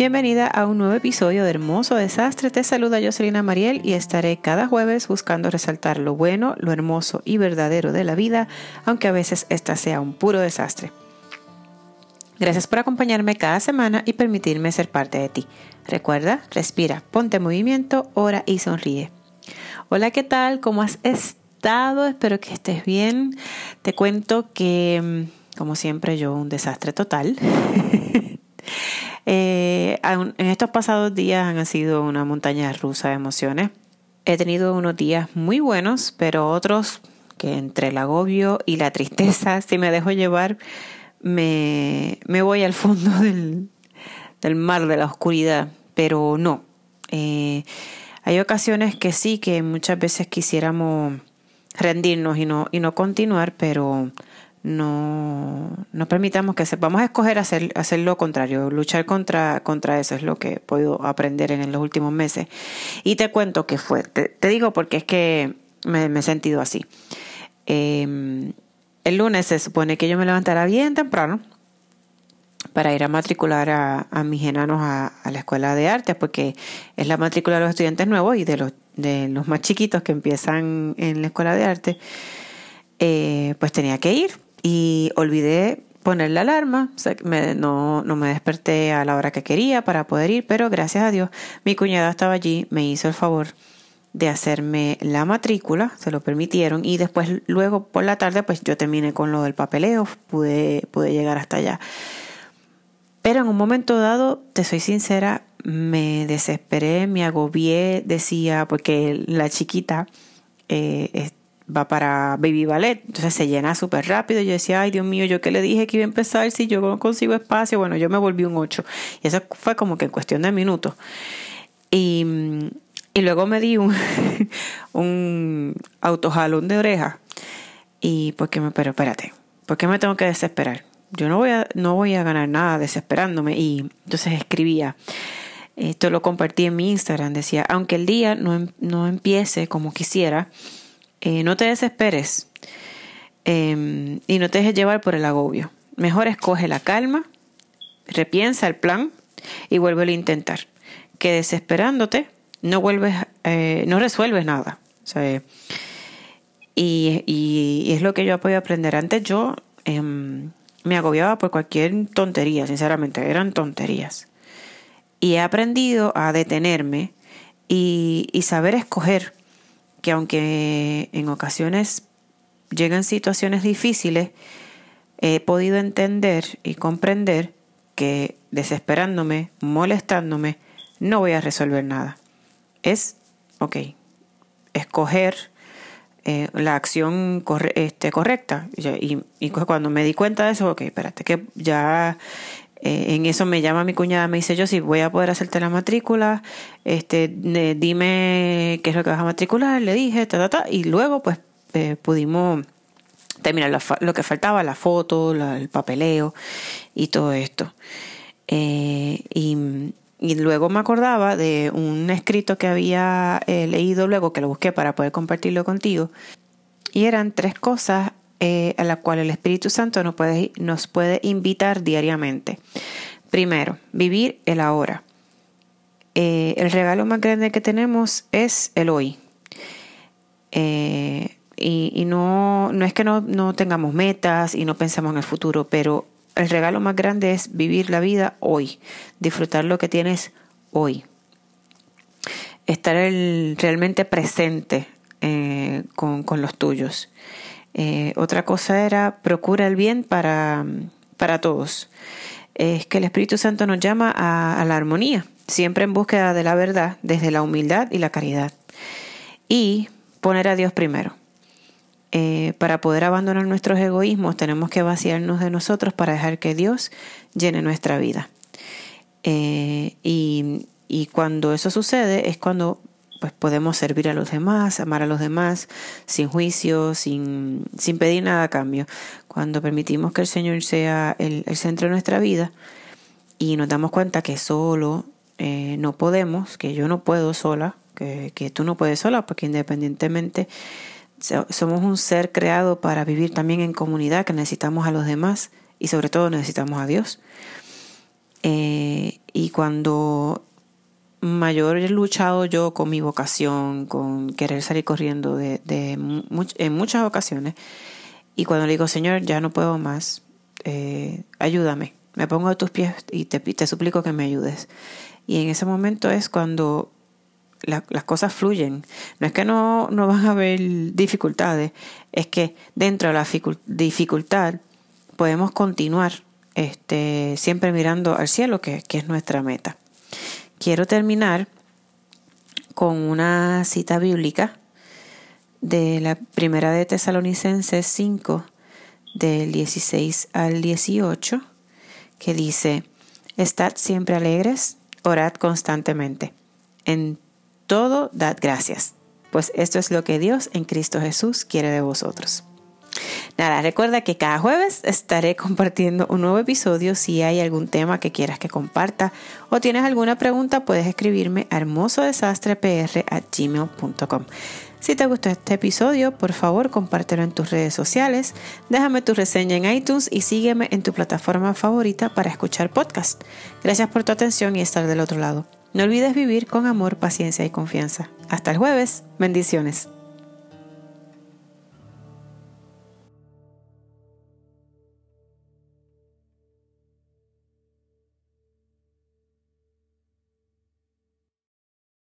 Bienvenida a un nuevo episodio de Hermoso Desastre. Te saluda Jocelyn Mariel y estaré cada jueves buscando resaltar lo bueno, lo hermoso y verdadero de la vida, aunque a veces esta sea un puro desastre. Gracias por acompañarme cada semana y permitirme ser parte de ti. Recuerda, respira, ponte en movimiento, ora y sonríe. Hola, ¿qué tal? ¿Cómo has estado? Espero que estés bien. Te cuento que, mm, como siempre, yo un desastre total. Eh, en estos pasados días han sido una montaña rusa de emociones. He tenido unos días muy buenos, pero otros que entre el agobio y la tristeza, si me dejo llevar, me, voy al fondo del, mar de la oscuridad. Pero no. Eh, hay ocasiones que sí, que muchas veces quisiéramos rendirnos y no, y no continuar, pero no, no permitamos que sepamos escoger hacer, hacer lo contrario, luchar contra, contra eso es lo que he podido aprender en los últimos meses. Y te cuento que fue, te, digo porque es que me, he sentido así. Em, el lunes se supone que yo me levantara bien temprano para ir a matricular a, a mis enanos a, la escuela de arte, porque es la matrícula de los estudiantes nuevos y de los, de los más chiquitos que empiezan en la escuela de arte, eh, pues tenía que ir y olvidé poner la alarma, no, no me desperté a la hora que quería para poder ir, pero gracias a Dios mi cuñada estaba allí, me hizo el favor de hacerme la matrícula, se lo permitieron y después luego por la tarde pues yo terminé con lo del papeleo, pude, pude llegar hasta allá. Pero en un momento dado, te soy sincera, me desesperé, me agobié, decía, porque la chiquita eh, va para Baby Ballet, entonces se llena súper rápido. Yo decía, ay Dios mío, yo que le dije que iba a empezar si yo no consigo espacio. Bueno, yo me volví un 8. Y eso fue como que en cuestión de minutos. Y, y luego me di un, un autojalón de oreja. Y porque me, pero espérate, ¿por qué me tengo que desesperar? Yo no voy a, no voy a ganar nada desesperándome. Y entonces escribía. Esto lo compartí en mi Instagram. Decía, aunque el día no, no empiece como quisiera, eh, no te desesperes em, y no te dejes llevar por el agobio. Mejor escoge la calma, repiensa el plan y vuelve a intentar. Que desesperándote no vuelves, eh, no resuelves nada. y, es lo que yo he podido aprender. Antes yo em, me agobiaba por cualquier tontería, sinceramente, eran tonterías. Y he aprendido a detenerme y, y saber escoger que aunque en ocasiones llegan situaciones difíciles, he podido entender y comprender que desesperándome, molestándome, no voy a resolver nada. Es, ok, escoger eh, la acción este, correcta. Y, y, cuando me di cuenta de eso, ok, espérate, que ya eh, en eso me llama mi cuñada, me dice yo si voy a poder hacerte la matrícula, este, dime qué es lo que vas a matricular, le dije, ta, ta, ta, y luego pues eh, pudimos terminar lo que faltaba, la foto, el papeleo y todo esto. Eh, y, y, luego me acordaba de un escrito que había leído luego, que lo busqué para poder compartirlo contigo, y eran tres cosas eh, a la cual el Espíritu Santo nos puede, nos puede invitar diariamente. Primero, vivir el ahora. Eh, el regalo más grande que tenemos es el hoy. Eh, y, no, no es que no, no tengamos metas y no pensamos en el futuro, pero el regalo más grande es vivir la vida hoy, disfrutar lo que tienes hoy, estar realmente presente con, con, los tuyos. Eh, otra cosa era procura el bien para, para todos. Es que el Espíritu Santo nos llama a, la armonía, siempre en búsqueda de la verdad, desde la humildad y la caridad. Y poner a Dios primero. Eh, para poder abandonar nuestros egoísmos tenemos que vaciarnos de nosotros para dejar que Dios llene nuestra vida. Eh, y, y cuando eso sucede es cuando pues podemos servir a los demás, amar a los demás, sin juicio, sin, sin pedir nada a cambio. Cuando permitimos que el Señor sea el, centro de nuestra vida y nos damos cuenta que solo eh, no podemos, que yo no puedo sola, que, que tú no puedes sola, porque independientemente somos un ser creado para vivir también en comunidad, que necesitamos a los demás y sobre todo necesitamos a Dios. Eh, y cuando mayor he luchado yo con mi vocación, con querer salir corriendo de, en muchas ocasiones, y cuando le digo, Señor, ya no puedo más, eh, ayúdame, me pongo a tus pies y te, te suplico que me ayudes. Y en ese momento es cuando las cosas fluyen. No es que no, no van a haber dificultades, es que dentro de la dificultad podemos continuar este, siempre mirando al cielo, que, que es nuestra meta. Quiero terminar con una cita bíblica de la primera de Tesalonicenses 5, del 16 al 18, que dice, Estad siempre alegres, orad constantemente. En todo dad gracias, pues esto es lo que Dios en Cristo Jesús quiere de vosotros. Nada, recuerda que cada jueves estaré compartiendo un nuevo episodio. Si hay algún tema que quieras que comparta o tienes alguna pregunta, puedes escribirme a hermosodesastrepr.gmail.com. Si te gustó este episodio, por favor compártelo en tus redes sociales, déjame tu reseña en iTunes y sígueme en tu plataforma favorita para escuchar podcast. Gracias por tu atención y estar del otro lado. No olvides vivir con amor, paciencia y confianza. Hasta el jueves. Bendiciones.